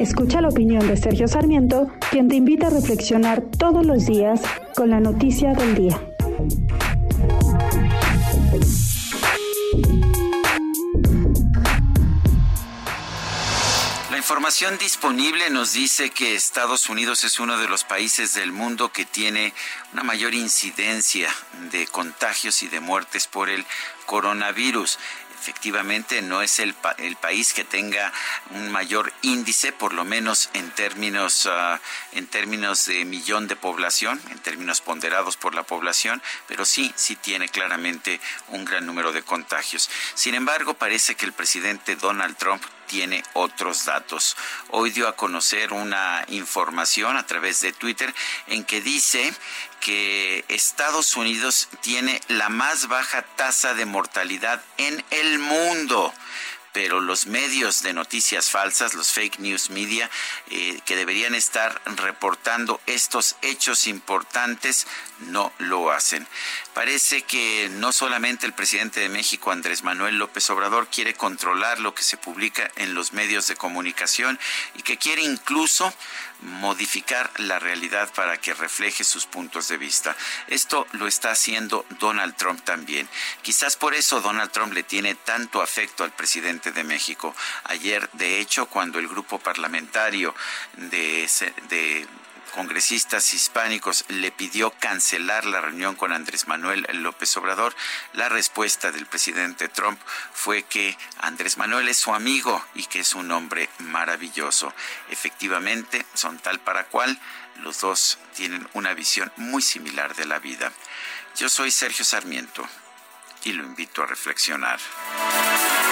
Escucha la opinión de Sergio Sarmiento, quien te invita a reflexionar todos los días con la noticia del día. La información disponible nos dice que Estados Unidos es uno de los países del mundo que tiene una mayor incidencia de contagios y de muertes por el coronavirus efectivamente no es el, pa- el país que tenga un mayor índice, por lo menos en términos, ah, en términos de millón de población, en términos ponderados por la población, pero sí, sí tiene claramente un gran número de contagios. Sin embargo, parece que el presidente Donald Trump tiene otros datos. Hoy dio a conocer una información a través de Twitter en que dice que Estados Unidos tiene la más baja tasa de mortalidad en el mundo. Pero los medios de noticias falsas, los fake news media, eh, que deberían estar reportando estos hechos importantes, no lo hacen. Parece que no solamente el presidente de México, Andrés Manuel López Obrador, quiere controlar lo que se publica en los medios de comunicación y que quiere incluso modificar la realidad para que refleje sus puntos de vista. Esto lo está haciendo Donald Trump también. Quizás por eso Donald Trump le tiene tanto afecto al presidente de México. Ayer, de hecho, cuando el grupo parlamentario de, de congresistas hispánicos le pidió cancelar la reunión con Andrés Manuel López Obrador, la respuesta del presidente Trump fue que Andrés Manuel es su amigo y que es un hombre maravilloso. Efectivamente, son tal para cual, los dos tienen una visión muy similar de la vida. Yo soy Sergio Sarmiento y lo invito a reflexionar.